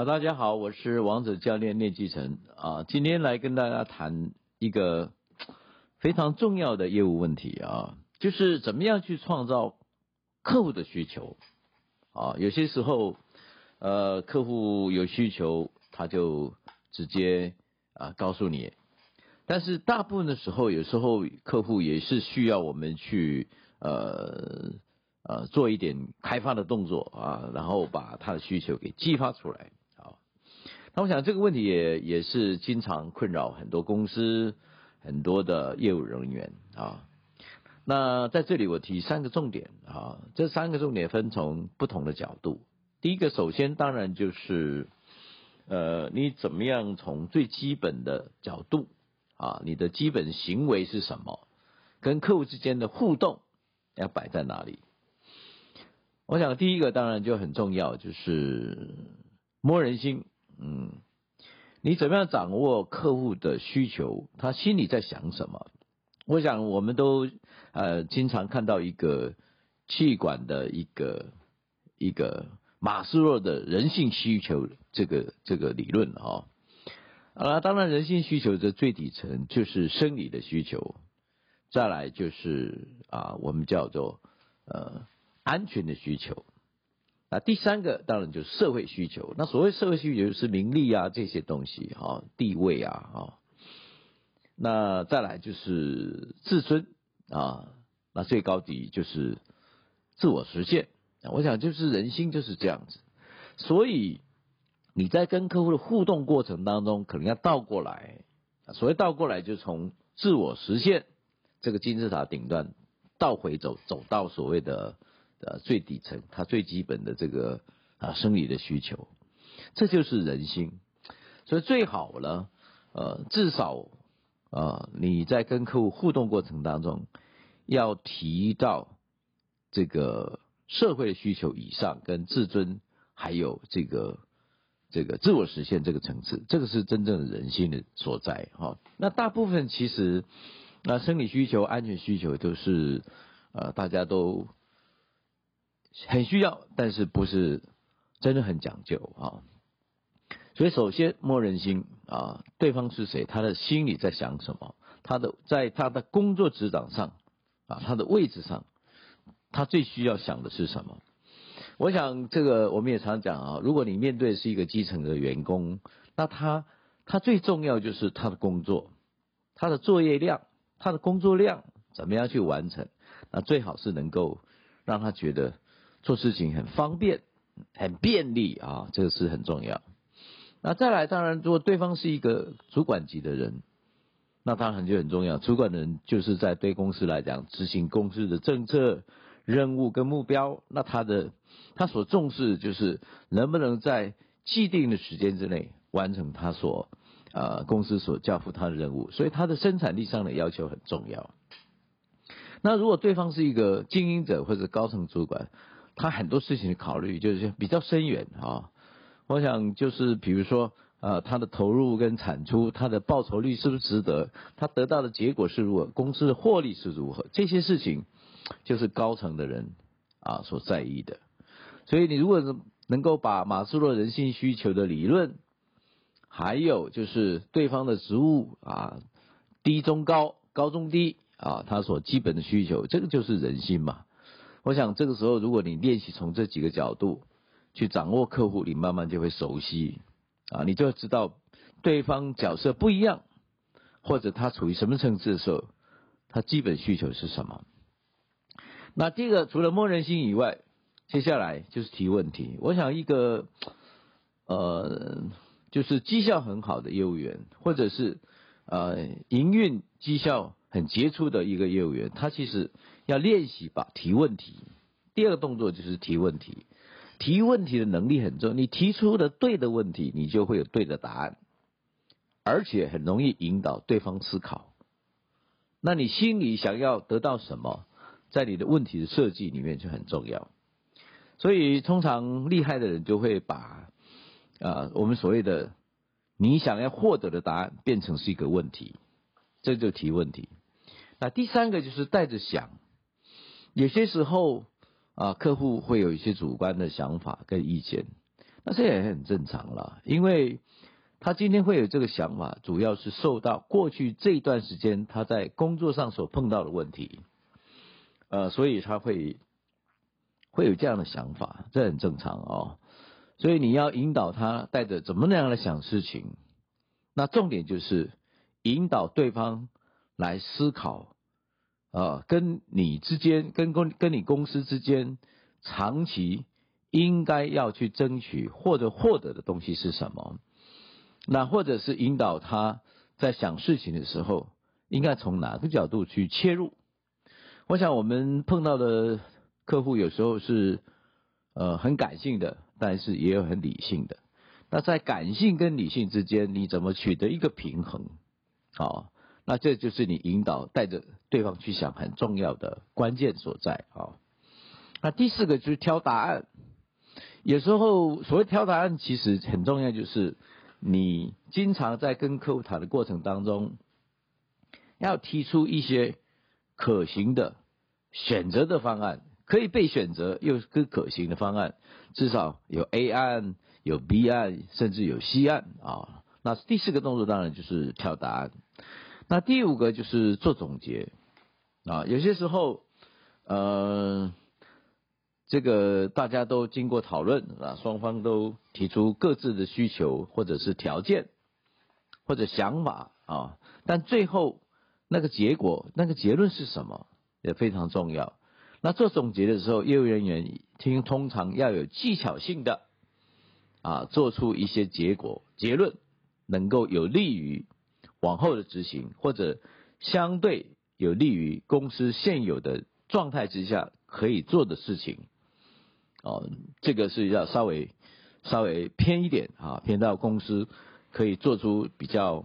好，大家好，我是王者教练聂继成啊，今天来跟大家谈一个 非常重要的业务问题啊，就是怎么样去创造客户的需求啊。有些时候，呃，客户有需求，他就直接啊告诉你，但是大部分的时候，有时候客户也是需要我们去呃呃做一点开发的动作啊，然后把他的需求给激发出来。那我想这个问题也也是经常困扰很多公司很多的业务人员啊。那在这里我提三个重点啊，这三个重点分从不同的角度。第一个，首先当然就是呃，你怎么样从最基本的角度啊，你的基本行为是什么，跟客户之间的互动要摆在哪里？我想第一个当然就很重要，就是摸人心。嗯，你怎么样掌握客户的需求？他心里在想什么？我想我们都呃经常看到一个气管的一个一个马斯洛的人性需求这个这个理论啊。啊，当然人性需求的最底层就是生理的需求，再来就是啊我们叫做呃安全的需求。那第三个当然就是社会需求。那所谓社会需求就是名利啊这些东西哈，地位啊哈。那再来就是自尊啊，那最高级就是自我实现。我想就是人心就是这样子。所以你在跟客户的互动过程当中，可能要倒过来。所谓倒过来，就从自我实现这个金字塔顶端倒回走，走到所谓的。呃，最底层，它最基本的这个啊生理的需求，这就是人心。所以最好呢，呃，至少啊你在跟客户互动过程当中，要提到这个社会的需求以上，跟自尊还有这个这个自我实现这个层次，这个是真正的人性的所在哈。那大部分其实那生理需求、安全需求都是呃大家都。很需要，但是不是真的很讲究啊？所以首先摸人心啊，对方是谁？他的心里在想什么？他的在他的工作职掌上啊，他的位置上，他最需要想的是什么？我想这个我们也常讲啊，如果你面对是一个基层的员工，那他他最重要就是他的工作，他的作业量，他的工作量怎么样去完成？那最好是能够让他觉得。做事情很方便，很便利啊，这个是很重要。那再来，当然，如果对方是一个主管级的人，那当然就很重要。主管人就是在对公司来讲，执行公司的政策、任务跟目标。那他的他所重视就是能不能在既定的时间之内完成他所呃公司所交付他的任务。所以他的生产力上的要求很重要。那如果对方是一个经营者或者高层主管，他很多事情的考虑就是比较深远啊，我想就是比如说呃他的投入跟产出，他的报酬率是不是值得，他得到的结果是如何，公司的获利是如何，这些事情就是高层的人啊所在意的。所以你如果能够把马斯洛人性需求的理论，还有就是对方的职务啊低中高高中低啊他所基本的需求，这个就是人性嘛。我想这个时候，如果你练习从这几个角度去掌握客户，你慢慢就会熟悉啊，你就知道对方角色不一样，或者他处于什么层次的时候，他基本需求是什么。那第二个，除了默认性以外，接下来就是提问题。我想一个呃，就是绩效很好的业务员，或者是呃营运绩效。很杰出的一个业务员，他其实要练习吧提问题。第二个动作就是提问题，提问题的能力很重要。你提出的对的问题，你就会有对的答案，而且很容易引导对方思考。那你心里想要得到什么，在你的问题的设计里面就很重要。所以，通常厉害的人就会把啊我们所谓的你想要获得的答案变成是一个问题，这就提问题。那第三个就是带着想，有些时候啊，客户会有一些主观的想法跟意见。那这也很正常了，因为他今天会有这个想法，主要是受到过去这一段时间他在工作上所碰到的问题，呃，所以他会会有这样的想法，这很正常哦。所以你要引导他带着怎么那样的想事情，那重点就是引导对方来思考，啊，跟你之间，跟公跟你公司之间，长期应该要去争取或者获得的东西是什么？那或者是引导他在想事情的时候，应该从哪个角度去切入？我想我们碰到的客户有时候是呃很感性的。但是也有很理性的，那在感性跟理性之间，你怎么取得一个平衡？好，那这就是你引导带着对方去想很重要的关键所在啊。那第四个就是挑答案，有时候所谓挑答案，其实很重要，就是你经常在跟客户谈的过程当中，要提出一些可行的选择的方案。可以被选择又是可行的方案，至少有 A 案、有 B 案，甚至有 C 案啊。那第四个动作当然就是挑答案。那第五个就是做总结啊。有些时候，呃，这个大家都经过讨论啊，双方都提出各自的需求或者是条件或者想法啊，但最后那个结果、那个结论是什么也非常重要。那做总结的时候，业务人员听通常要有技巧性的啊，做出一些结果结论，能够有利于往后的执行，或者相对有利于公司现有的状态之下可以做的事情。哦，这个是要稍微稍微偏一点啊，偏到公司可以做出比较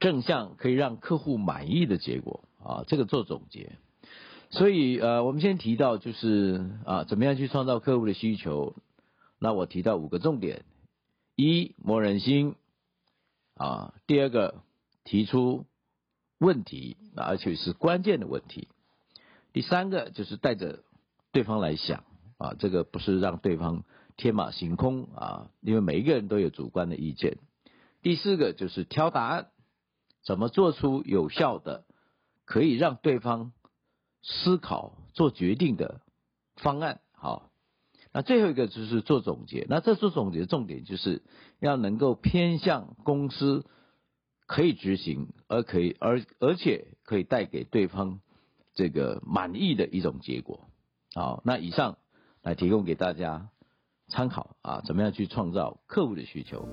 正向，可以让客户满意的结果啊，这个做总结。所以呃，我们先提到就是啊，怎么样去创造客户的需求？那我提到五个重点：一磨人心啊；第二个提出问题，而且是关键的问题；第三个就是带着对方来想啊，这个不是让对方天马行空啊，因为每一个人都有主观的意见；第四个就是挑答案，怎么做出有效的，可以让对方。思考做决定的方案，好，那最后一个就是做总结。那这做总结的重点就是要能够偏向公司可以执行，而可以而而且可以带给对方这个满意的一种结果。好，那以上来提供给大家参考啊，怎么样去创造客户的需求？